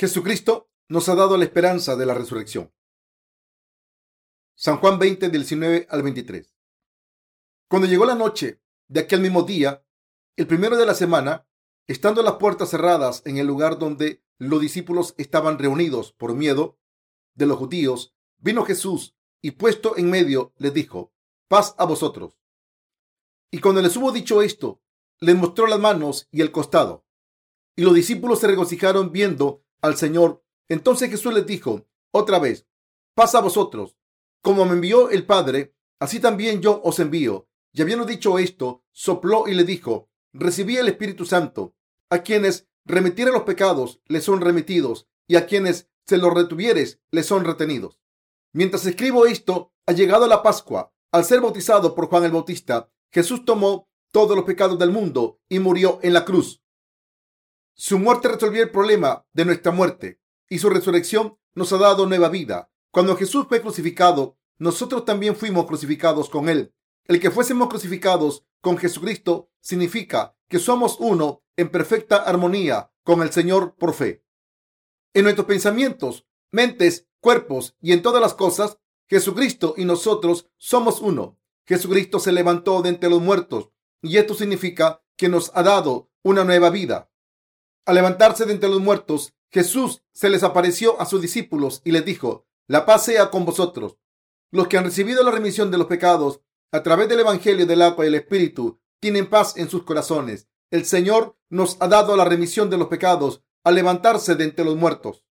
Jesucristo nos ha dado la esperanza de la resurrección. San Juan 20, del 19 al 23. Cuando llegó la noche de aquel mismo día, el primero de la semana, estando las puertas cerradas en el lugar donde los discípulos estaban reunidos por miedo de los judíos, vino Jesús y puesto en medio les dijo, paz a vosotros. Y cuando les hubo dicho esto, les mostró las manos y el costado. Y los discípulos se regocijaron viendo al Señor. Entonces Jesús les dijo otra vez, paz a vosotros. Como me envió el Padre, así también yo os envío. Y habiendo dicho esto, sopló y le dijo, recibí el Espíritu Santo. A quienes remitieren los pecados, les son remitidos, y a quienes se los retuvieres, les son retenidos. Mientras escribo esto, ha llegado la Pascua. Al ser bautizado por Juan el Bautista, Jesús tomó todos los pecados del mundo y murió en la cruz. Su muerte resolvió el problema de nuestra muerte y su resurrección nos ha dado nueva vida. Cuando Jesús fue crucificado, nosotros también fuimos crucificados con él. El que fuésemos crucificados con Jesucristo significa que somos uno en perfecta armonía con el Señor por fe. En nuestros pensamientos, mentes, cuerpos y en todas las cosas, Jesucristo y nosotros somos uno. Jesucristo se levantó de entre los muertos y esto significa que nos ha dado una nueva vida. Al levantarse de entre los muertos, Jesús se les apareció a sus discípulos y les dijo, la paz sea con vosotros. Los que han recibido la remisión de los pecados a través del Evangelio del agua y el Espíritu tienen paz en sus corazones. El Señor nos ha dado la remisión de los pecados al levantarse de entre los muertos.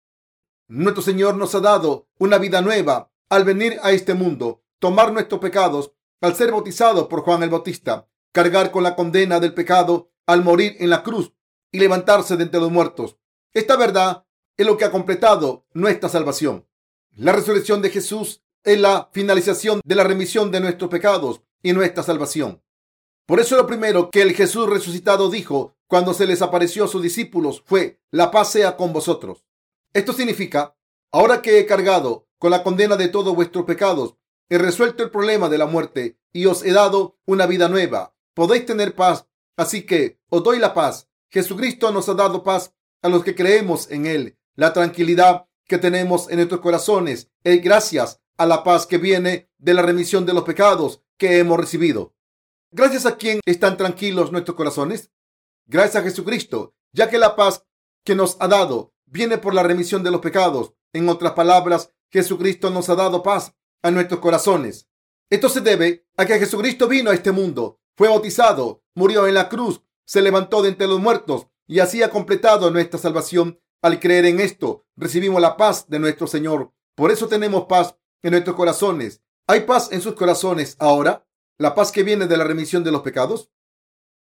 Nuestro Señor nos ha dado una vida nueva al venir a este mundo, tomar nuestros pecados al ser bautizado por Juan el Bautista cargar con la condena del pecado al morir en la cruz y levantarse de entre los muertos. Esta verdad es lo que ha completado nuestra salvación. La resurrección de Jesús es la finalización de la remisión de nuestros pecados y nuestra salvación. Por eso lo primero que el Jesús resucitado dijo cuando se les apareció a sus discípulos fue, la paz sea con vosotros. Esto significa, ahora que he cargado con la condena de todos vuestros pecados, he resuelto el problema de la muerte y os he dado una vida nueva podéis tener paz. Así que os doy la paz. Jesucristo nos ha dado paz a los que creemos en Él. La tranquilidad que tenemos en nuestros corazones es gracias a la paz que viene de la remisión de los pecados que hemos recibido. Gracias a quien están tranquilos nuestros corazones. Gracias a Jesucristo, ya que la paz que nos ha dado viene por la remisión de los pecados. En otras palabras, Jesucristo nos ha dado paz a nuestros corazones. Esto se debe a que Jesucristo vino a este mundo fue bautizado, murió en la cruz, se levantó de entre los muertos y así ha completado nuestra salvación. Al creer en esto, recibimos la paz de nuestro Señor. Por eso tenemos paz en nuestros corazones. ¿Hay paz en sus corazones ahora? ¿La paz que viene de la remisión de los pecados?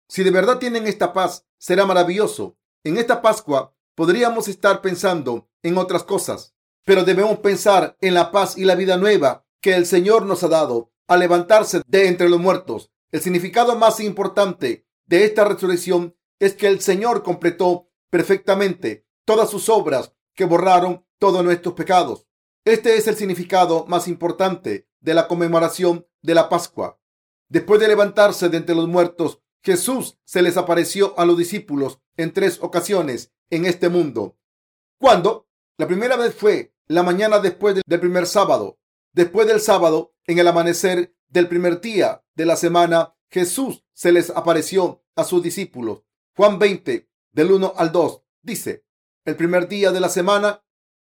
Si de verdad tienen esta paz, será maravilloso. En esta Pascua podríamos estar pensando en otras cosas, pero debemos pensar en la paz y la vida nueva que el Señor nos ha dado al levantarse de entre los muertos. El significado más importante de esta resurrección es que el Señor completó perfectamente todas sus obras que borraron todos nuestros pecados. Este es el significado más importante de la conmemoración de la Pascua. Después de levantarse de entre los muertos, Jesús se les apareció a los discípulos en tres ocasiones en este mundo. ¿Cuándo? La primera vez fue la mañana después del primer sábado. Después del sábado, en el amanecer del primer día de la semana, Jesús se les apareció a sus discípulos. Juan 20, del 1 al 2, dice, el primer día de la semana,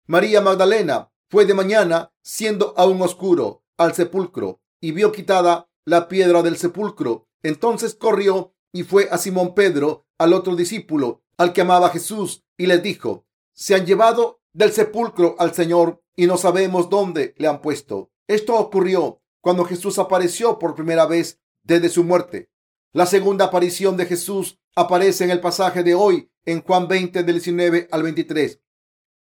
María Magdalena fue de mañana, siendo aún oscuro, al sepulcro y vio quitada la piedra del sepulcro. Entonces corrió y fue a Simón Pedro, al otro discípulo, al que amaba Jesús, y les dijo, se han llevado del sepulcro al Señor y no sabemos dónde le han puesto. Esto ocurrió cuando Jesús apareció por primera vez desde su muerte. La segunda aparición de Jesús aparece en el pasaje de hoy en Juan 20 del 19 al 23.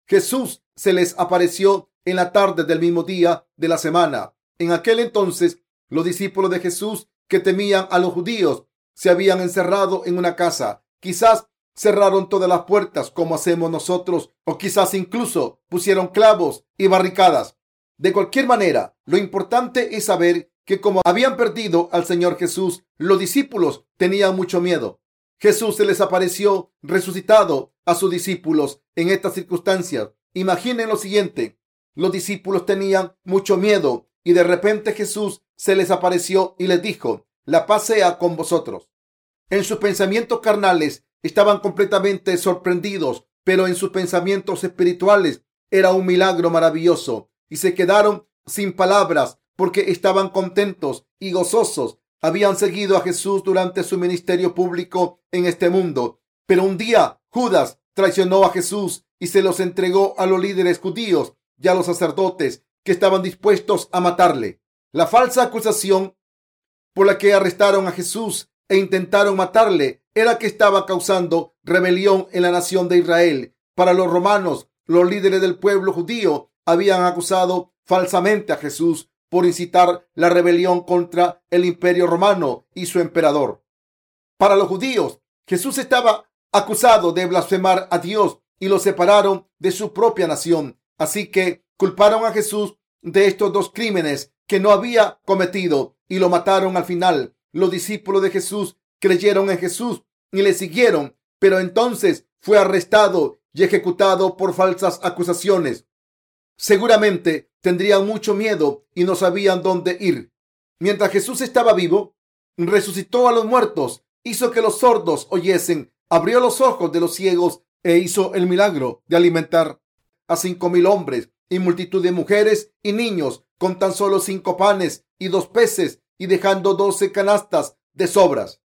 Jesús se les apareció en la tarde del mismo día de la semana. En aquel entonces, los discípulos de Jesús que temían a los judíos se habían encerrado en una casa. Quizás cerraron todas las puertas como hacemos nosotros o quizás incluso pusieron clavos y barricadas. De cualquier manera, lo importante es saber que como habían perdido al Señor Jesús, los discípulos tenían mucho miedo. Jesús se les apareció resucitado a sus discípulos en estas circunstancias. Imaginen lo siguiente. Los discípulos tenían mucho miedo y de repente Jesús se les apareció y les dijo, la paz sea con vosotros. En sus pensamientos carnales estaban completamente sorprendidos, pero en sus pensamientos espirituales era un milagro maravilloso y se quedaron sin palabras porque estaban contentos y gozosos. Habían seguido a Jesús durante su ministerio público en este mundo, pero un día Judas traicionó a Jesús y se los entregó a los líderes judíos y a los sacerdotes que estaban dispuestos a matarle. La falsa acusación por la que arrestaron a Jesús e intentaron matarle era que estaba causando rebelión en la nación de Israel. Para los romanos, los líderes del pueblo judío habían acusado falsamente a Jesús por incitar la rebelión contra el imperio romano y su emperador. Para los judíos, Jesús estaba acusado de blasfemar a Dios y lo separaron de su propia nación. Así que culparon a Jesús de estos dos crímenes que no había cometido y lo mataron al final. Los discípulos de Jesús creyeron en Jesús y le siguieron, pero entonces fue arrestado y ejecutado por falsas acusaciones. Seguramente tendrían mucho miedo y no sabían dónde ir. Mientras Jesús estaba vivo, resucitó a los muertos, hizo que los sordos oyesen, abrió los ojos de los ciegos e hizo el milagro de alimentar a cinco mil hombres y multitud de mujeres y niños con tan solo cinco panes y dos peces y dejando doce canastas de sobras.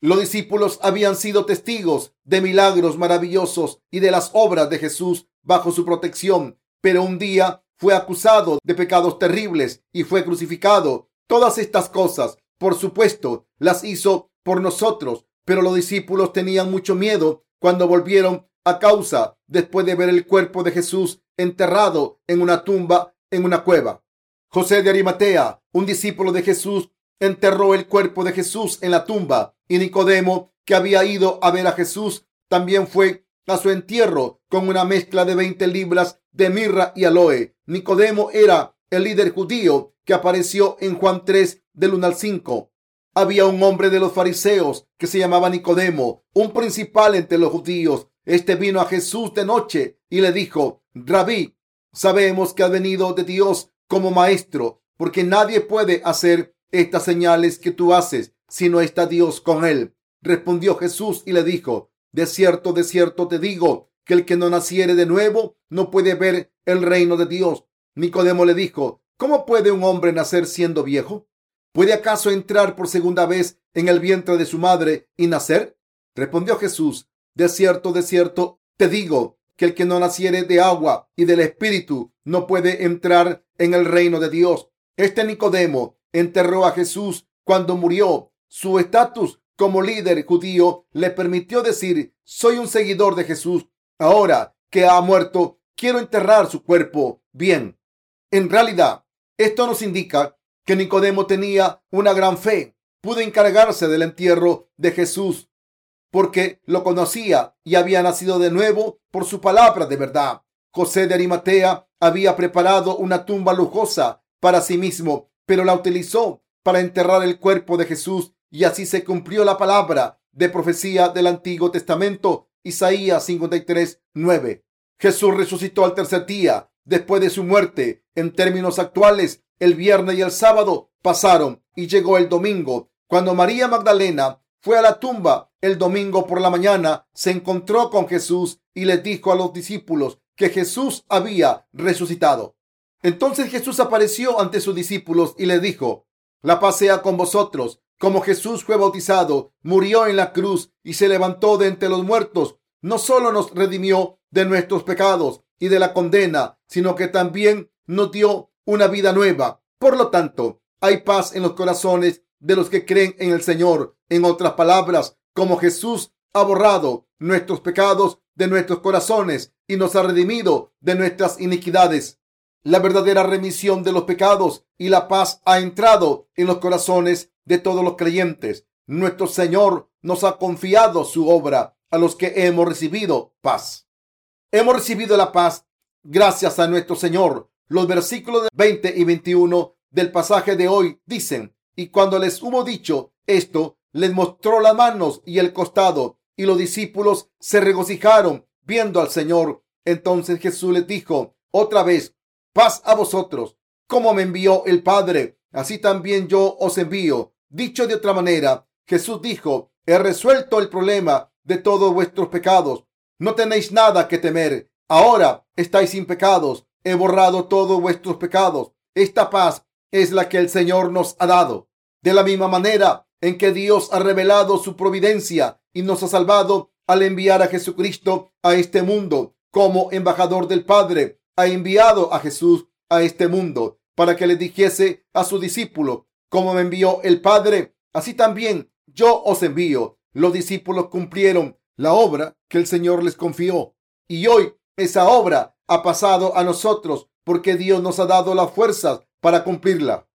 Los discípulos habían sido testigos de milagros maravillosos y de las obras de Jesús bajo su protección, pero un día fue acusado de pecados terribles y fue crucificado. Todas estas cosas, por supuesto, las hizo por nosotros, pero los discípulos tenían mucho miedo cuando volvieron a causa después de ver el cuerpo de Jesús enterrado en una tumba en una cueva. José de Arimatea, un discípulo de Jesús, enterró el cuerpo de Jesús en la tumba y Nicodemo, que había ido a ver a Jesús, también fue a su entierro con una mezcla de 20 libras de mirra y aloe. Nicodemo era el líder judío que apareció en Juan 3 del 1 al 5. Había un hombre de los fariseos que se llamaba Nicodemo, un principal entre los judíos. Este vino a Jesús de noche y le dijo, Rabí, sabemos que ha venido de Dios como maestro, porque nadie puede hacer estas señales que tú haces si no está Dios con él. Respondió Jesús y le dijo, de cierto, de cierto te digo, que el que no naciere de nuevo no puede ver el reino de Dios. Nicodemo le dijo, ¿cómo puede un hombre nacer siendo viejo? ¿Puede acaso entrar por segunda vez en el vientre de su madre y nacer? Respondió Jesús, de cierto, de cierto te digo, que el que no naciere de agua y del Espíritu no puede entrar en el reino de Dios. Este Nicodemo enterró a Jesús cuando murió. Su estatus como líder judío le permitió decir, soy un seguidor de Jesús. Ahora que ha muerto, quiero enterrar su cuerpo bien. En realidad, esto nos indica que Nicodemo tenía una gran fe. Pudo encargarse del entierro de Jesús porque lo conocía y había nacido de nuevo por su palabra de verdad. José de Arimatea había preparado una tumba lujosa para sí mismo, pero la utilizó para enterrar el cuerpo de Jesús y así se cumplió la palabra de profecía del Antiguo Testamento, Isaías 53, 9. Jesús resucitó al tercer día después de su muerte. En términos actuales, el viernes y el sábado pasaron y llegó el domingo. Cuando María Magdalena fue a la tumba el domingo por la mañana, se encontró con Jesús y les dijo a los discípulos que Jesús había resucitado. Entonces Jesús apareció ante sus discípulos y les dijo, la paz sea con vosotros. Como Jesús fue bautizado, murió en la cruz y se levantó de entre los muertos, no solo nos redimió de nuestros pecados y de la condena, sino que también nos dio una vida nueva. Por lo tanto, hay paz en los corazones de los que creen en el Señor. En otras palabras, como Jesús ha borrado nuestros pecados de nuestros corazones y nos ha redimido de nuestras iniquidades. La verdadera remisión de los pecados y la paz ha entrado en los corazones de todos los creyentes. Nuestro Señor nos ha confiado su obra a los que hemos recibido paz. Hemos recibido la paz gracias a nuestro Señor. Los versículos 20 y 21 del pasaje de hoy dicen, y cuando les hubo dicho esto, les mostró las manos y el costado, y los discípulos se regocijaron viendo al Señor. Entonces Jesús les dijo otra vez, paz a vosotros, como me envió el Padre, así también yo os envío. Dicho de otra manera, Jesús dijo, he resuelto el problema de todos vuestros pecados. No tenéis nada que temer. Ahora estáis sin pecados. He borrado todos vuestros pecados. Esta paz es la que el Señor nos ha dado. De la misma manera en que Dios ha revelado su providencia y nos ha salvado al enviar a Jesucristo a este mundo como embajador del Padre, ha enviado a Jesús a este mundo para que le dijese a su discípulo, como me envió el Padre, así también yo os envío. Los discípulos cumplieron la obra que el Señor les confió y hoy esa obra ha pasado a nosotros porque Dios nos ha dado las fuerzas para cumplirla.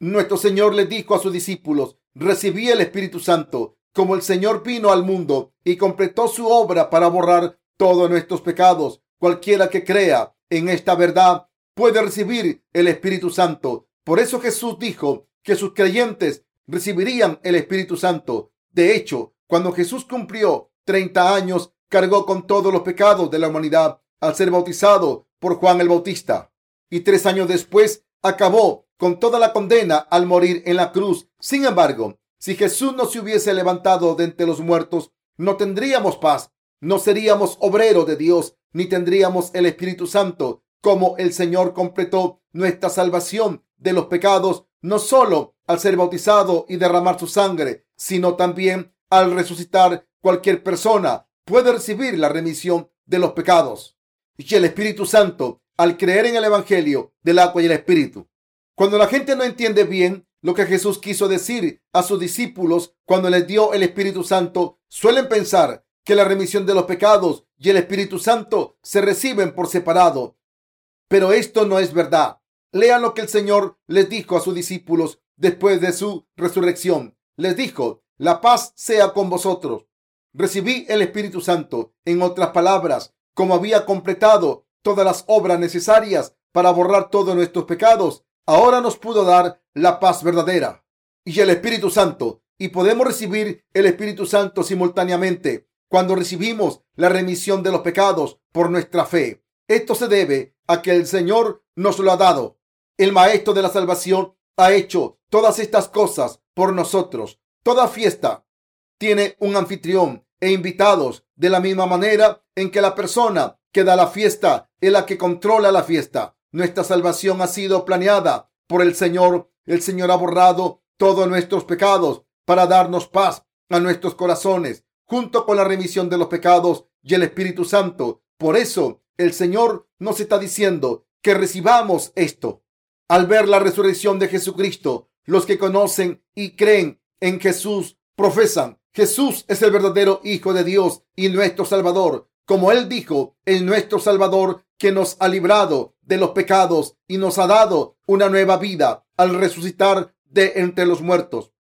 Nuestro Señor le dijo a sus discípulos, recibí el Espíritu Santo, como el Señor vino al mundo y completó su obra para borrar todos nuestros pecados. Cualquiera que crea en esta verdad puede recibir el Espíritu Santo. Por eso Jesús dijo que sus creyentes recibirían el Espíritu Santo. De hecho, cuando Jesús cumplió 30 años, cargó con todos los pecados de la humanidad al ser bautizado por Juan el Bautista. Y tres años después acabó con toda la condena al morir en la cruz. Sin embargo, si Jesús no se hubiese levantado de entre los muertos, no tendríamos paz, no seríamos obreros de Dios, ni tendríamos el Espíritu Santo. Como el Señor completó nuestra salvación de los pecados, no solo al ser bautizado y derramar su sangre, sino también al resucitar cualquier persona puede recibir la remisión de los pecados. Y el Espíritu Santo, al creer en el Evangelio del agua y el Espíritu, cuando la gente no entiende bien lo que Jesús quiso decir a sus discípulos cuando les dio el Espíritu Santo, suelen pensar que la remisión de los pecados y el Espíritu Santo se reciben por separado. Pero esto no es verdad. Lean lo que el Señor les dijo a sus discípulos después de su resurrección. Les dijo, la paz sea con vosotros. Recibí el Espíritu Santo. En otras palabras, como había completado todas las obras necesarias para borrar todos nuestros pecados, ahora nos pudo dar la paz verdadera y el Espíritu Santo. Y podemos recibir el Espíritu Santo simultáneamente cuando recibimos la remisión de los pecados por nuestra fe. Esto se debe a que el Señor nos lo ha dado. El Maestro de la Salvación ha hecho todas estas cosas por nosotros. Toda fiesta tiene un anfitrión e invitados de la misma manera en que la persona que da la fiesta es la que controla la fiesta. Nuestra salvación ha sido planeada por el Señor. El Señor ha borrado todos nuestros pecados para darnos paz a nuestros corazones, junto con la remisión de los pecados y el Espíritu Santo. Por eso el Señor nos está diciendo que recibamos esto. Al ver la resurrección de Jesucristo, los que conocen y creen en Jesús profesan, Jesús es el verdadero Hijo de Dios y nuestro Salvador. Como Él dijo, es nuestro Salvador que nos ha librado de los pecados y nos ha dado una nueva vida al resucitar de entre los muertos.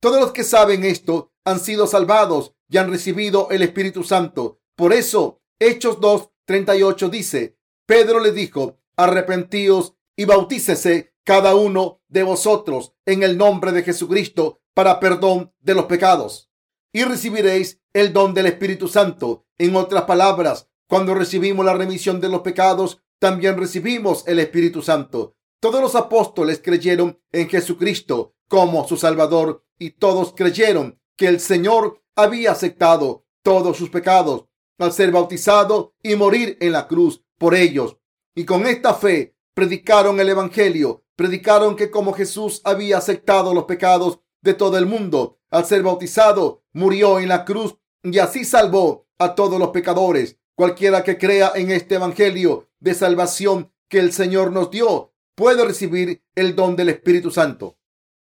Todos los que saben esto han sido salvados y han recibido el Espíritu Santo. Por eso, Hechos 2, 38 dice, Pedro le dijo, arrepentíos y bautícese cada uno de vosotros en el nombre de Jesucristo para perdón de los pecados. Y recibiréis el don del Espíritu Santo. En otras palabras, cuando recibimos la remisión de los pecados, también recibimos el Espíritu Santo. Todos los apóstoles creyeron en Jesucristo como su Salvador y todos creyeron que el Señor había aceptado todos sus pecados al ser bautizado y morir en la cruz por ellos. Y con esta fe predicaron el Evangelio, predicaron que como Jesús había aceptado los pecados de todo el mundo, al ser bautizado, murió en la cruz y así salvó a todos los pecadores. Cualquiera que crea en este Evangelio de salvación que el Señor nos dio puede recibir el don del Espíritu Santo.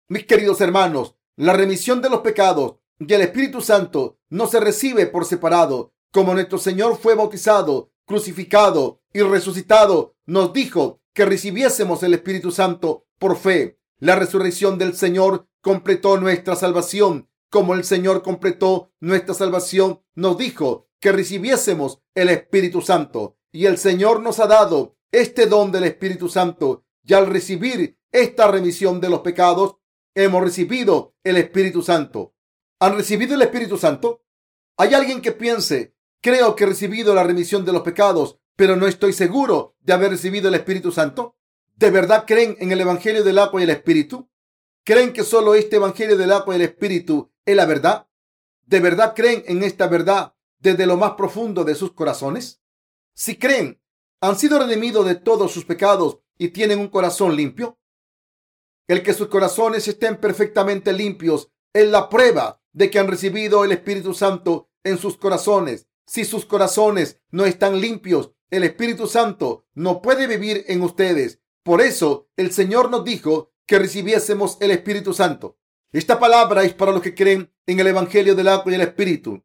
Mis queridos hermanos, la remisión de los pecados y el Espíritu Santo no se recibe por separado. Como nuestro Señor fue bautizado, crucificado y resucitado, nos dijo que recibiésemos el Espíritu Santo por fe. La resurrección del Señor completó nuestra salvación. Como el Señor completó nuestra salvación, nos dijo que recibiésemos el Espíritu Santo. Y el Señor nos ha dado este don del Espíritu Santo. Y al recibir esta remisión de los pecados, hemos recibido el Espíritu Santo. ¿Han recibido el Espíritu Santo? Hay alguien que piense, creo que he recibido la remisión de los pecados, pero no estoy seguro de haber recibido el Espíritu Santo. ¿De verdad creen en el Evangelio del agua y el Espíritu? ¿Creen que solo este Evangelio del agua y el Espíritu es la verdad? ¿De verdad creen en esta verdad desde lo más profundo de sus corazones? Si creen, han sido redimidos de todos sus pecados y tienen un corazón limpio. El que sus corazones estén perfectamente limpios es la prueba de que han recibido el Espíritu Santo en sus corazones. Si sus corazones no están limpios, el Espíritu Santo no puede vivir en ustedes. Por eso el Señor nos dijo que recibiésemos el Espíritu Santo. Esta palabra es para los que creen en el Evangelio del agua y el Espíritu.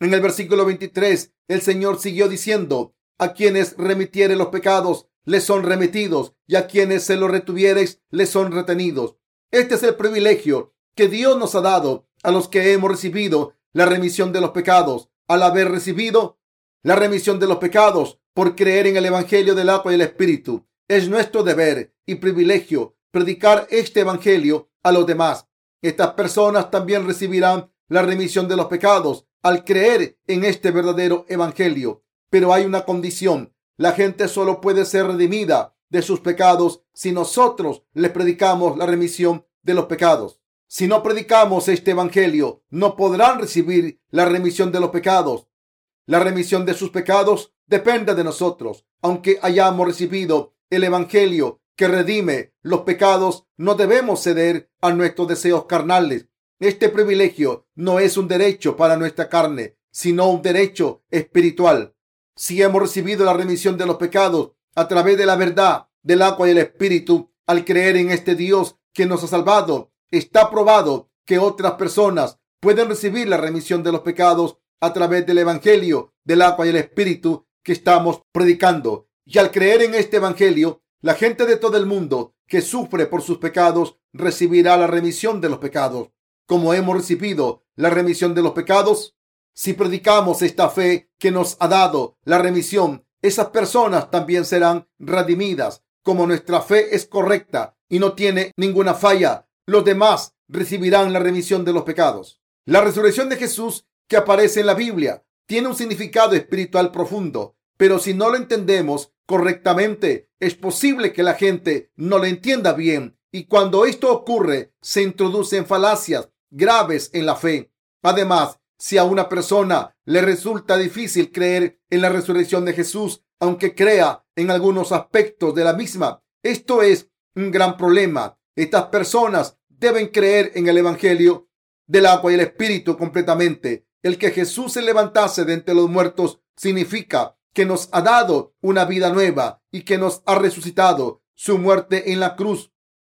En el versículo 23, el Señor siguió diciendo, a quienes remitieren los pecados, les son remitidos, y a quienes se los retuviereis, les son retenidos. Este es el privilegio que Dios nos ha dado a los que hemos recibido la remisión de los pecados. Al haber recibido la remisión de los pecados por creer en el Evangelio del agua y el Espíritu, es nuestro deber y privilegio predicar este Evangelio a los demás. Estas personas también recibirán la remisión de los pecados al creer en este verdadero Evangelio. Pero hay una condición. La gente solo puede ser redimida de sus pecados si nosotros les predicamos la remisión de los pecados. Si no predicamos este Evangelio, no podrán recibir la remisión de los pecados. La remisión de sus pecados depende de nosotros. Aunque hayamos recibido el Evangelio que redime los pecados, no debemos ceder a nuestros deseos carnales. Este privilegio no es un derecho para nuestra carne, sino un derecho espiritual. Si hemos recibido la remisión de los pecados a través de la verdad del agua y el espíritu, al creer en este Dios que nos ha salvado, está probado que otras personas pueden recibir la remisión de los pecados a través del evangelio del agua y el espíritu que estamos predicando. Y al creer en este evangelio, la gente de todo el mundo que sufre por sus pecados recibirá la remisión de los pecados. Como hemos recibido la remisión de los pecados, si predicamos esta fe que nos ha dado la remisión, esas personas también serán redimidas. Como nuestra fe es correcta y no tiene ninguna falla, los demás recibirán la remisión de los pecados. La resurrección de Jesús que aparece en la Biblia tiene un significado espiritual profundo, pero si no lo entendemos, correctamente, es posible que la gente no lo entienda bien y cuando esto ocurre se introducen falacias graves en la fe. Además, si a una persona le resulta difícil creer en la resurrección de Jesús, aunque crea en algunos aspectos de la misma, esto es un gran problema. Estas personas deben creer en el Evangelio del agua y el Espíritu completamente. El que Jesús se levantase de entre los muertos significa que nos ha dado una vida nueva y que nos ha resucitado. Su muerte en la cruz,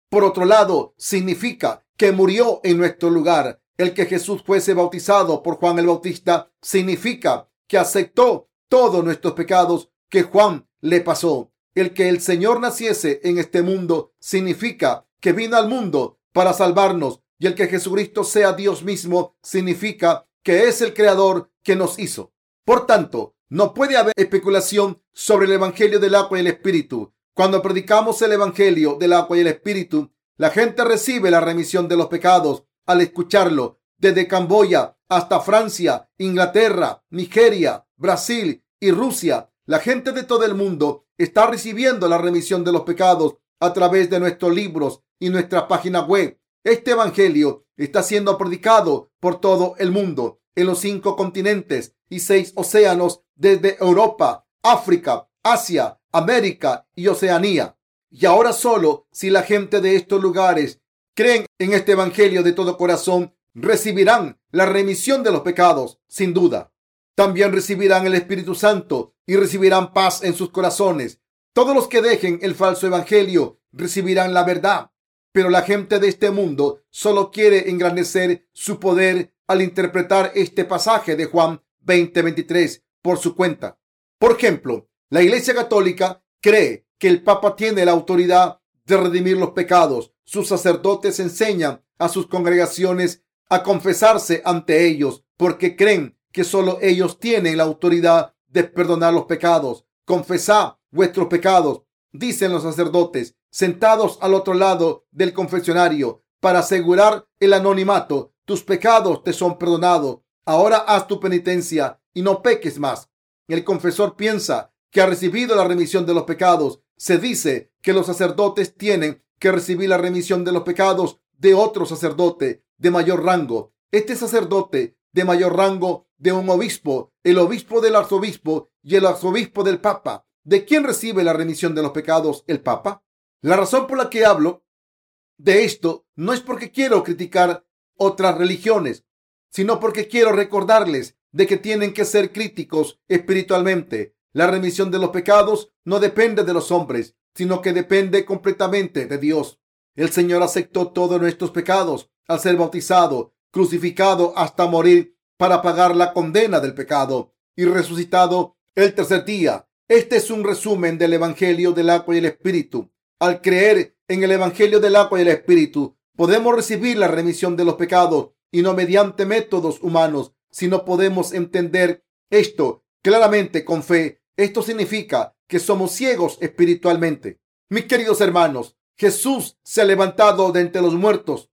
por otro lado, significa que murió en nuestro lugar. El que Jesús fuese bautizado por Juan el Bautista significa que aceptó todos nuestros pecados que Juan le pasó. El que el Señor naciese en este mundo significa que vino al mundo para salvarnos y el que Jesucristo sea Dios mismo significa que es el creador que nos hizo. Por tanto, no puede haber especulación sobre el Evangelio del agua y el Espíritu. Cuando predicamos el Evangelio del agua y el Espíritu, la gente recibe la remisión de los pecados al escucharlo. Desde Camboya hasta Francia, Inglaterra, Nigeria, Brasil y Rusia, la gente de todo el mundo está recibiendo la remisión de los pecados a través de nuestros libros y nuestra página web. Este Evangelio está siendo predicado por todo el mundo, en los cinco continentes y seis océanos desde Europa, África, Asia, América y Oceanía. Y ahora solo si la gente de estos lugares creen en este Evangelio de todo corazón, recibirán la remisión de los pecados, sin duda. También recibirán el Espíritu Santo y recibirán paz en sus corazones. Todos los que dejen el falso Evangelio recibirán la verdad. Pero la gente de este mundo solo quiere engrandecer su poder al interpretar este pasaje de Juan 20:23 por su cuenta. Por ejemplo, la Iglesia Católica cree que el Papa tiene la autoridad de redimir los pecados. Sus sacerdotes enseñan a sus congregaciones a confesarse ante ellos porque creen que solo ellos tienen la autoridad de perdonar los pecados. Confesad vuestros pecados, dicen los sacerdotes, sentados al otro lado del confesionario para asegurar el anonimato tus pecados te son perdonados. Ahora haz tu penitencia y no peques más. El confesor piensa que ha recibido la remisión de los pecados. Se dice que los sacerdotes tienen que recibir la remisión de los pecados de otro sacerdote de mayor rango. Este sacerdote de mayor rango de un obispo, el obispo del arzobispo y el arzobispo del papa. ¿De quién recibe la remisión de los pecados el papa? La razón por la que hablo de esto no es porque quiero criticar otras religiones, sino porque quiero recordarles de que tienen que ser críticos espiritualmente. La remisión de los pecados no depende de los hombres, sino que depende completamente de Dios. El Señor aceptó todos nuestros pecados al ser bautizado, crucificado hasta morir para pagar la condena del pecado y resucitado el tercer día. Este es un resumen del Evangelio del agua y el Espíritu. Al creer en el Evangelio del agua y el Espíritu, podemos recibir la remisión de los pecados y no mediante métodos humanos, sino podemos entender esto claramente con fe. Esto significa que somos ciegos espiritualmente. Mis queridos hermanos, Jesús se ha levantado de entre los muertos.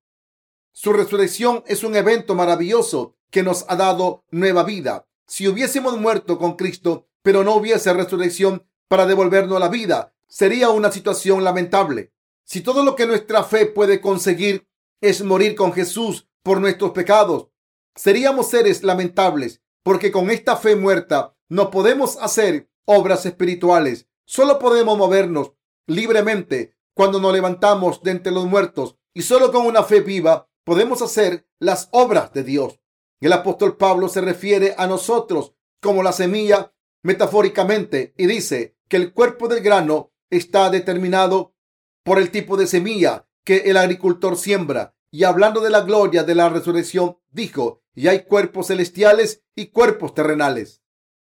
Su resurrección es un evento maravilloso que nos ha dado nueva vida. Si hubiésemos muerto con Cristo, pero no hubiese resurrección para devolvernos la vida, sería una situación lamentable. Si todo lo que nuestra fe puede conseguir es morir con Jesús por nuestros pecados, seríamos seres lamentables, porque con esta fe muerta no podemos hacer obras espirituales. Solo podemos movernos libremente cuando nos levantamos de entre los muertos y solo con una fe viva podemos hacer las obras de Dios. El apóstol Pablo se refiere a nosotros como la semilla metafóricamente y dice que el cuerpo del grano está determinado por el tipo de semilla que el agricultor siembra. Y hablando de la gloria de la resurrección, dijo, y hay cuerpos celestiales y cuerpos terrenales.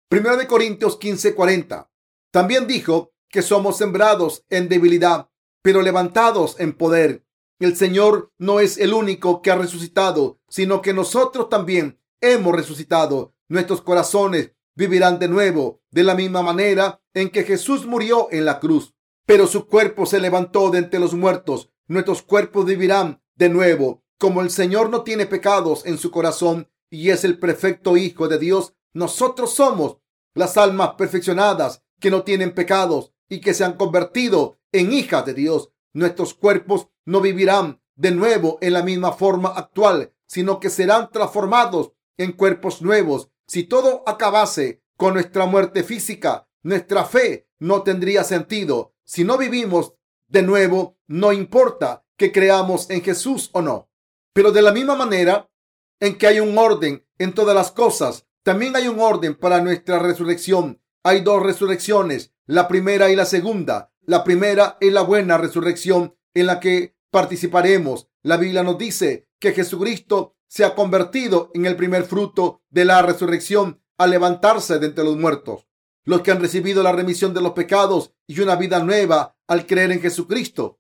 Primero de Corintios 15:40. También dijo que somos sembrados en debilidad, pero levantados en poder. El Señor no es el único que ha resucitado, sino que nosotros también hemos resucitado. Nuestros corazones vivirán de nuevo, de la misma manera en que Jesús murió en la cruz. Pero su cuerpo se levantó de entre los muertos. Nuestros cuerpos vivirán de nuevo. Como el Señor no tiene pecados en su corazón y es el perfecto Hijo de Dios, nosotros somos las almas perfeccionadas que no tienen pecados y que se han convertido en hijas de Dios. Nuestros cuerpos no vivirán de nuevo en la misma forma actual, sino que serán transformados en cuerpos nuevos. Si todo acabase con nuestra muerte física, nuestra fe no tendría sentido. Si no vivimos de nuevo, no importa que creamos en Jesús o no. Pero de la misma manera en que hay un orden en todas las cosas, también hay un orden para nuestra resurrección. Hay dos resurrecciones, la primera y la segunda. La primera es la buena resurrección en la que participaremos. La Biblia nos dice que Jesucristo se ha convertido en el primer fruto de la resurrección al levantarse de entre los muertos. Los que han recibido la remisión de los pecados y una vida nueva al creer en Jesucristo.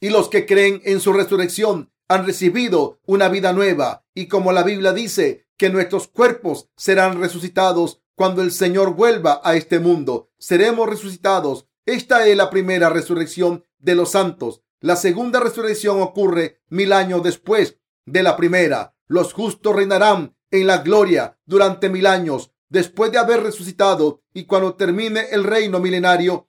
Y los que creen en su resurrección han recibido una vida nueva. Y como la Biblia dice que nuestros cuerpos serán resucitados cuando el Señor vuelva a este mundo, seremos resucitados. Esta es la primera resurrección de los santos. La segunda resurrección ocurre mil años después de la primera. Los justos reinarán en la gloria durante mil años después de haber resucitado y cuando termine el reino milenario,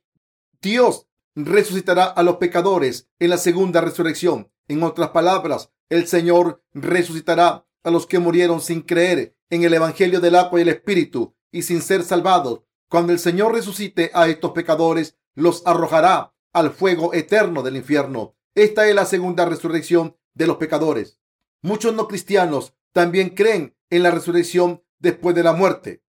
Dios resucitará a los pecadores en la segunda resurrección. En otras palabras, el Señor resucitará a los que murieron sin creer en el Evangelio del agua y el Espíritu y sin ser salvados. Cuando el Señor resucite a estos pecadores, los arrojará al fuego eterno del infierno. Esta es la segunda resurrección de los pecadores. Muchos no cristianos también creen en la resurrección después de la muerte.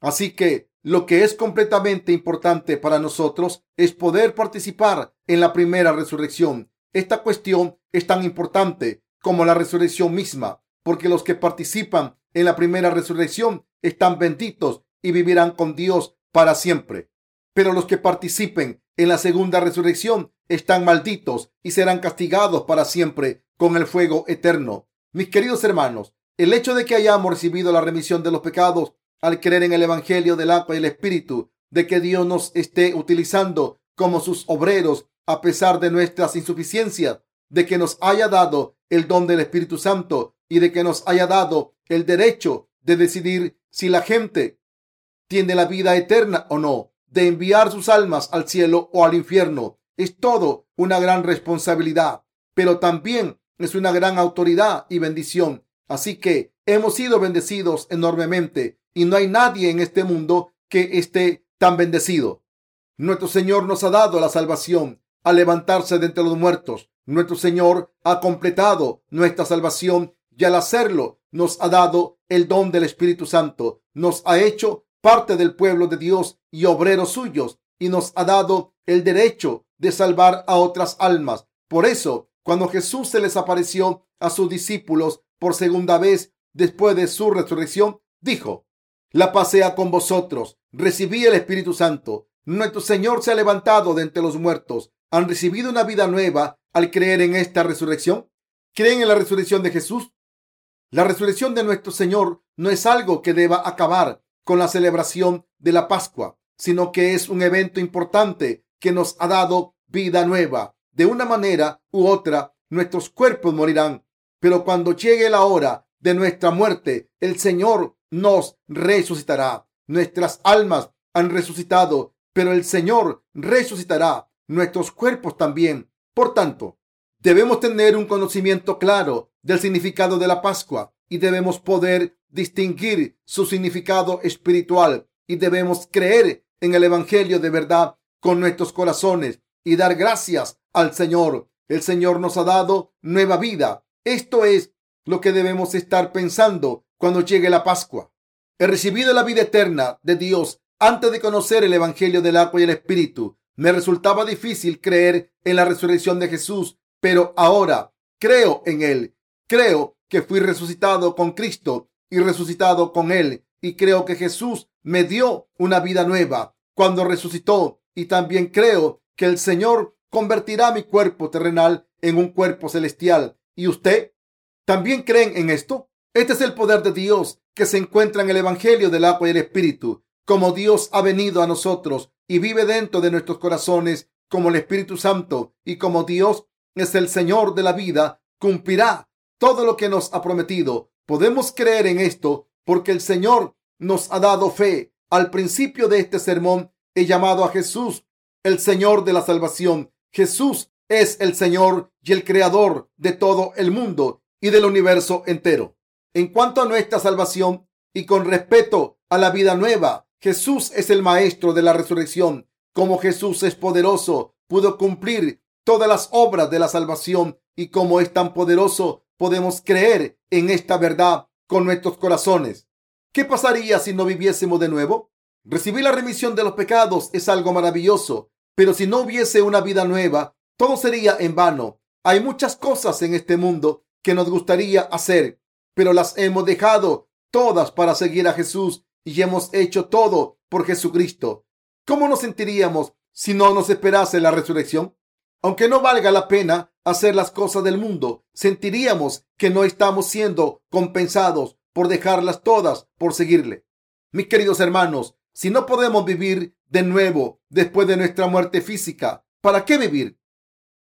Así que lo que es completamente importante para nosotros es poder participar en la primera resurrección. Esta cuestión es tan importante como la resurrección misma, porque los que participan en la primera resurrección están benditos y vivirán con Dios para siempre. Pero los que participen en la segunda resurrección están malditos y serán castigados para siempre con el fuego eterno. Mis queridos hermanos, el hecho de que hayamos recibido la remisión de los pecados al creer en el Evangelio del agua y el Espíritu, de que Dios nos esté utilizando como sus obreros a pesar de nuestras insuficiencias, de que nos haya dado el don del Espíritu Santo y de que nos haya dado el derecho de decidir si la gente tiene la vida eterna o no, de enviar sus almas al cielo o al infierno. Es todo una gran responsabilidad, pero también es una gran autoridad y bendición. Así que hemos sido bendecidos enormemente y no hay nadie en este mundo que esté tan bendecido. Nuestro Señor nos ha dado la salvación al levantarse de entre los muertos. Nuestro Señor ha completado nuestra salvación y al hacerlo nos ha dado el don del Espíritu Santo. Nos ha hecho parte del pueblo de Dios y obreros suyos y nos ha dado el derecho de salvar a otras almas. Por eso, cuando Jesús se les apareció a sus discípulos por segunda vez después de su resurrección, dijo, la pasea con vosotros, recibí el Espíritu Santo. Nuestro Señor se ha levantado de entre los muertos. ¿Han recibido una vida nueva al creer en esta resurrección? ¿Creen en la resurrección de Jesús? La resurrección de nuestro Señor no es algo que deba acabar con la celebración de la Pascua, sino que es un evento importante que nos ha dado vida nueva. De una manera u otra, nuestros cuerpos morirán, pero cuando llegue la hora de nuestra muerte, el Señor nos resucitará. Nuestras almas han resucitado, pero el Señor resucitará nuestros cuerpos también. Por tanto, debemos tener un conocimiento claro del significado de la Pascua y debemos poder distinguir su significado espiritual y debemos creer en el Evangelio de verdad con nuestros corazones y dar gracias al Señor. El Señor nos ha dado nueva vida. Esto es lo que debemos estar pensando cuando llegue la Pascua. He recibido la vida eterna de Dios antes de conocer el Evangelio del agua y el Espíritu. Me resultaba difícil creer en la resurrección de Jesús, pero ahora creo en Él. Creo que fui resucitado con Cristo y resucitado con Él. Y creo que Jesús me dio una vida nueva cuando resucitó. Y también creo que el Señor convertirá mi cuerpo terrenal en un cuerpo celestial. ¿Y usted? ¿También creen en esto? Este es el poder de Dios que se encuentra en el Evangelio del agua y el Espíritu. Como Dios ha venido a nosotros y vive dentro de nuestros corazones como el Espíritu Santo y como Dios es el Señor de la vida, cumplirá todo lo que nos ha prometido. Podemos creer en esto porque el Señor nos ha dado fe. Al principio de este sermón he llamado a Jesús el Señor de la salvación. Jesús es el Señor y el Creador de todo el mundo y del universo entero. En cuanto a nuestra salvación y con respeto a la vida nueva, Jesús es el Maestro de la resurrección. Como Jesús es poderoso, pudo cumplir todas las obras de la salvación y como es tan poderoso, podemos creer en esta verdad con nuestros corazones. ¿Qué pasaría si no viviésemos de nuevo? Recibir la remisión de los pecados es algo maravilloso, pero si no hubiese una vida nueva, todo sería en vano. Hay muchas cosas en este mundo que nos gustaría hacer, pero las hemos dejado todas para seguir a Jesús y hemos hecho todo por Jesucristo. ¿Cómo nos sentiríamos si no nos esperase la resurrección? Aunque no valga la pena hacer las cosas del mundo, sentiríamos que no estamos siendo compensados por dejarlas todas por seguirle. Mis queridos hermanos, si no podemos vivir de nuevo después de nuestra muerte física, ¿para qué vivir?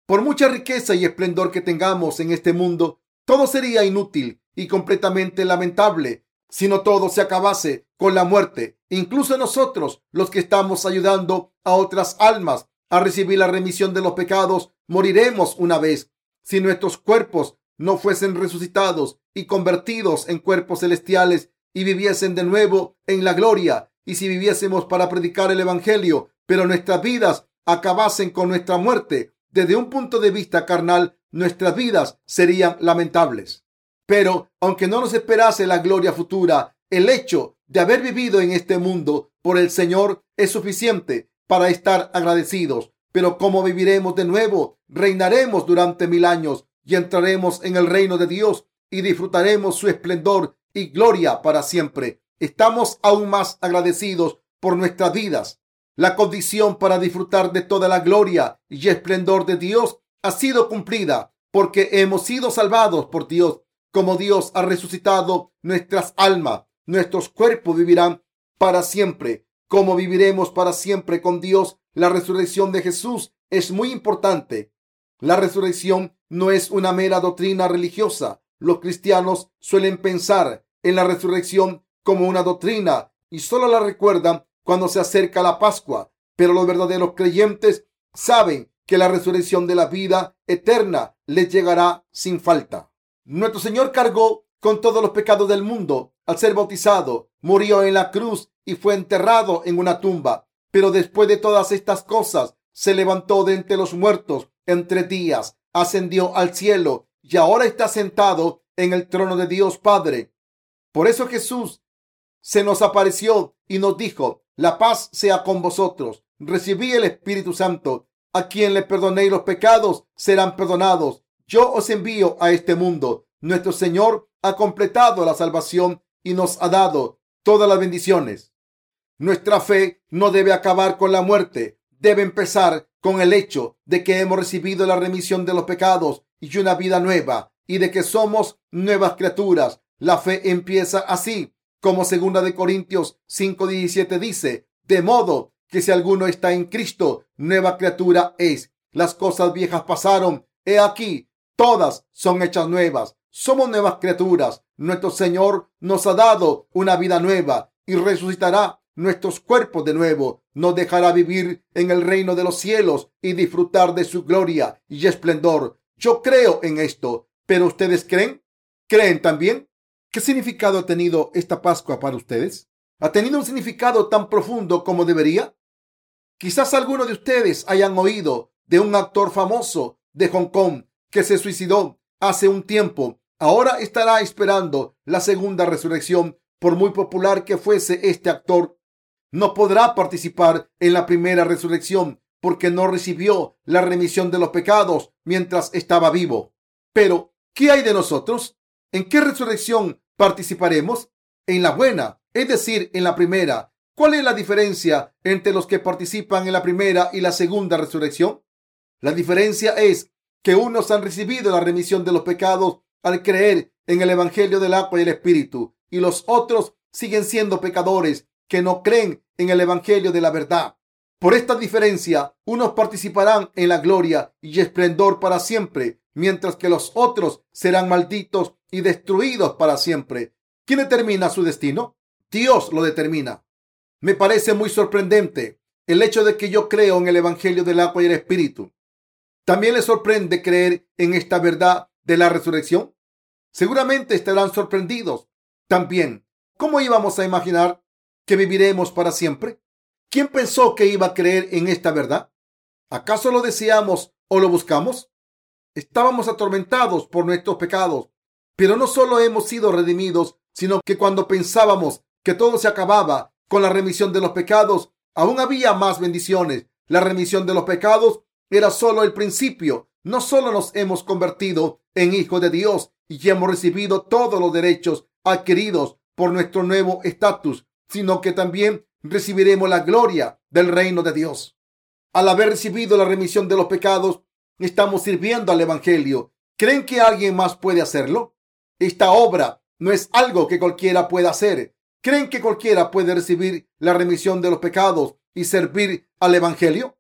Por mucha riqueza y esplendor que tengamos en este mundo, todo sería inútil y completamente lamentable si no todo se acabase con la muerte. Incluso nosotros, los que estamos ayudando a otras almas a recibir la remisión de los pecados, moriremos una vez. Si nuestros cuerpos no fuesen resucitados y convertidos en cuerpos celestiales y viviesen de nuevo en la gloria, y si viviésemos para predicar el Evangelio, pero nuestras vidas acabasen con nuestra muerte, desde un punto de vista carnal, nuestras vidas serían lamentables. Pero aunque no nos esperase la gloria futura, el hecho de haber vivido en este mundo por el Señor es suficiente para estar agradecidos. Pero como viviremos de nuevo, reinaremos durante mil años y entraremos en el reino de Dios y disfrutaremos su esplendor y gloria para siempre. Estamos aún más agradecidos por nuestras vidas. La condición para disfrutar de toda la gloria y esplendor de Dios ha sido cumplida porque hemos sido salvados por Dios. Como Dios ha resucitado nuestras almas, nuestros cuerpos vivirán para siempre cómo viviremos para siempre con Dios. La resurrección de Jesús es muy importante. La resurrección no es una mera doctrina religiosa. Los cristianos suelen pensar en la resurrección como una doctrina y solo la recuerdan cuando se acerca la Pascua. Pero los verdaderos creyentes saben que la resurrección de la vida eterna les llegará sin falta. Nuestro Señor cargó con todos los pecados del mundo al ser bautizado, murió en la cruz y fue enterrado en una tumba. Pero después de todas estas cosas, se levantó de entre los muertos en tres días, ascendió al cielo y ahora está sentado en el trono de Dios Padre. Por eso Jesús se nos apareció y nos dijo, la paz sea con vosotros. Recibí el Espíritu Santo. A quien le perdonéis los pecados serán perdonados. Yo os envío a este mundo. Nuestro Señor ha completado la salvación y nos ha dado todas las bendiciones. Nuestra fe no debe acabar con la muerte, debe empezar con el hecho de que hemos recibido la remisión de los pecados y una vida nueva y de que somos nuevas criaturas. La fe empieza así, como segunda de Corintios 5:17 dice, de modo que si alguno está en Cristo, nueva criatura es. Las cosas viejas pasaron, he aquí, todas son hechas nuevas. Somos nuevas criaturas. Nuestro Señor nos ha dado una vida nueva y resucitará nuestros cuerpos de nuevo. Nos dejará vivir en el reino de los cielos y disfrutar de su gloria y esplendor. Yo creo en esto, pero ¿ustedes creen? ¿Creen también? ¿Qué significado ha tenido esta Pascua para ustedes? ¿Ha tenido un significado tan profundo como debería? Quizás algunos de ustedes hayan oído de un actor famoso de Hong Kong que se suicidó hace un tiempo ahora estará esperando la segunda resurrección. Por muy popular que fuese este actor, no podrá participar en la primera resurrección porque no recibió la remisión de los pecados mientras estaba vivo. Pero, ¿qué hay de nosotros? ¿En qué resurrección participaremos? En la buena, es decir, en la primera. ¿Cuál es la diferencia entre los que participan en la primera y la segunda resurrección? La diferencia es que unos han recibido la remisión de los pecados al creer en el Evangelio del agua y el Espíritu, y los otros siguen siendo pecadores que no creen en el Evangelio de la verdad. Por esta diferencia, unos participarán en la gloria y esplendor para siempre, mientras que los otros serán malditos y destruidos para siempre. ¿Quién determina su destino? Dios lo determina. Me parece muy sorprendente el hecho de que yo creo en el Evangelio del agua y el Espíritu. También le sorprende creer en esta verdad de la resurrección? Seguramente estarán sorprendidos también. ¿Cómo íbamos a imaginar que viviremos para siempre? ¿Quién pensó que iba a creer en esta verdad? ¿Acaso lo deseamos o lo buscamos? Estábamos atormentados por nuestros pecados, pero no solo hemos sido redimidos, sino que cuando pensábamos que todo se acababa con la remisión de los pecados, aún había más bendiciones. La remisión de los pecados era solo el principio no solo nos hemos convertido en hijos de Dios y hemos recibido todos los derechos adquiridos por nuestro nuevo estatus, sino que también recibiremos la gloria del reino de Dios. Al haber recibido la remisión de los pecados, estamos sirviendo al Evangelio. ¿Creen que alguien más puede hacerlo? Esta obra no es algo que cualquiera pueda hacer. ¿Creen que cualquiera puede recibir la remisión de los pecados y servir al Evangelio?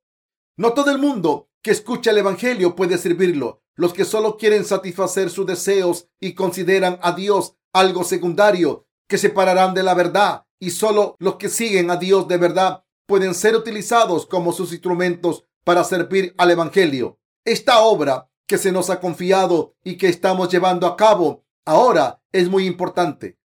No todo el mundo que escucha el Evangelio puede servirlo. Los que solo quieren satisfacer sus deseos y consideran a Dios algo secundario, que separarán de la verdad, y solo los que siguen a Dios de verdad pueden ser utilizados como sus instrumentos para servir al Evangelio. Esta obra que se nos ha confiado y que estamos llevando a cabo ahora es muy importante.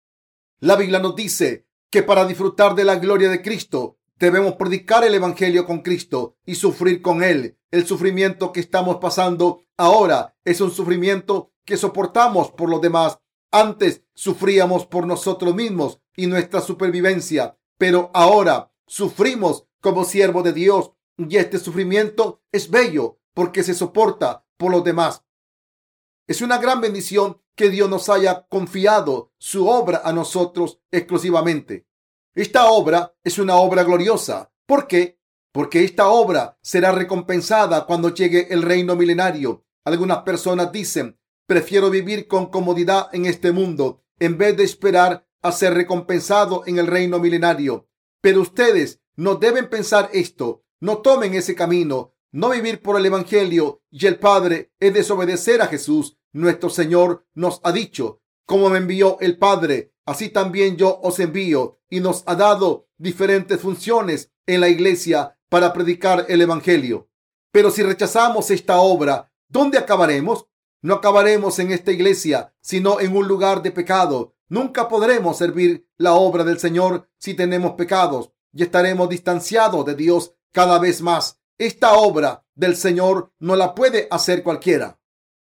La Biblia nos dice que para disfrutar de la gloria de Cristo Debemos predicar el Evangelio con Cristo y sufrir con Él. El sufrimiento que estamos pasando ahora es un sufrimiento que soportamos por los demás. Antes sufríamos por nosotros mismos y nuestra supervivencia, pero ahora sufrimos como siervo de Dios y este sufrimiento es bello porque se soporta por los demás. Es una gran bendición que Dios nos haya confiado su obra a nosotros exclusivamente. Esta obra es una obra gloriosa. ¿Por qué? Porque esta obra será recompensada cuando llegue el reino milenario. Algunas personas dicen, prefiero vivir con comodidad en este mundo en vez de esperar a ser recompensado en el reino milenario. Pero ustedes no deben pensar esto. No tomen ese camino. No vivir por el Evangelio y el Padre es desobedecer a Jesús. nuestro Señor nos ha dicho, como me envió el Padre, así también yo os envío, y nos ha dado diferentes funciones en la iglesia para predicar el Evangelio. Pero si rechazamos esta obra, ¿dónde acabaremos? No acabaremos en esta iglesia, sino en un lugar de pecado. Nunca podremos servir la obra del Señor si tenemos pecados y estaremos distanciados de Dios cada vez más. Esta obra del Señor no la puede hacer cualquiera.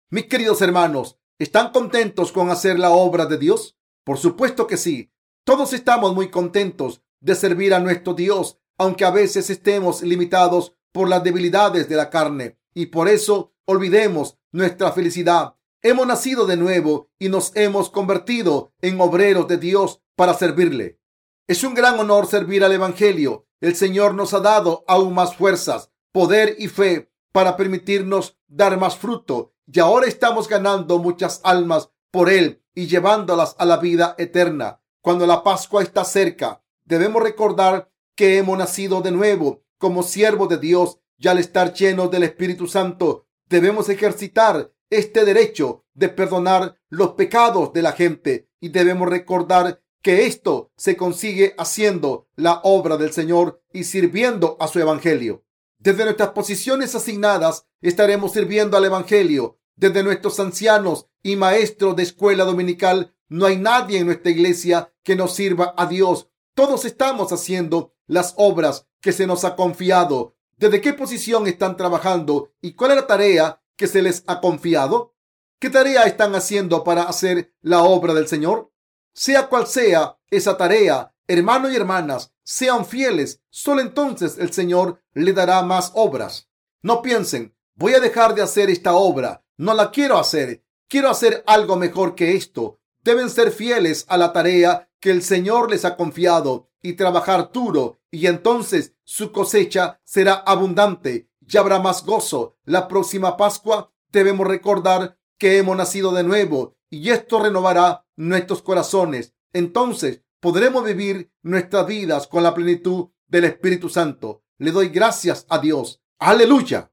Mis queridos hermanos, ¿están contentos con hacer la obra de Dios? Por supuesto que sí. Todos estamos muy contentos de servir a nuestro Dios, aunque a veces estemos limitados por las debilidades de la carne y por eso olvidemos nuestra felicidad. Hemos nacido de nuevo y nos hemos convertido en obreros de Dios para servirle. Es un gran honor servir al Evangelio. El Señor nos ha dado aún más fuerzas, poder y fe para permitirnos dar más fruto y ahora estamos ganando muchas almas por Él y llevándolas a la vida eterna. Cuando la Pascua está cerca, debemos recordar que hemos nacido de nuevo como siervos de Dios y al estar llenos del Espíritu Santo, debemos ejercitar este derecho de perdonar los pecados de la gente y debemos recordar que esto se consigue haciendo la obra del Señor y sirviendo a su Evangelio. Desde nuestras posiciones asignadas estaremos sirviendo al Evangelio. Desde nuestros ancianos y maestros de escuela dominical no hay nadie en nuestra iglesia que nos sirva a Dios. Todos estamos haciendo las obras que se nos ha confiado. ¿Desde qué posición están trabajando y cuál es la tarea que se les ha confiado? ¿Qué tarea están haciendo para hacer la obra del Señor? Sea cual sea esa tarea, hermanos y hermanas, sean fieles. Solo entonces el Señor le dará más obras. No piensen, voy a dejar de hacer esta obra. No la quiero hacer. Quiero hacer algo mejor que esto. Deben ser fieles a la tarea que el Señor les ha confiado y trabajar duro y entonces su cosecha será abundante y habrá más gozo. La próxima Pascua debemos recordar que hemos nacido de nuevo y esto renovará nuestros corazones. Entonces podremos vivir nuestras vidas con la plenitud del Espíritu Santo. Le doy gracias a Dios. Aleluya.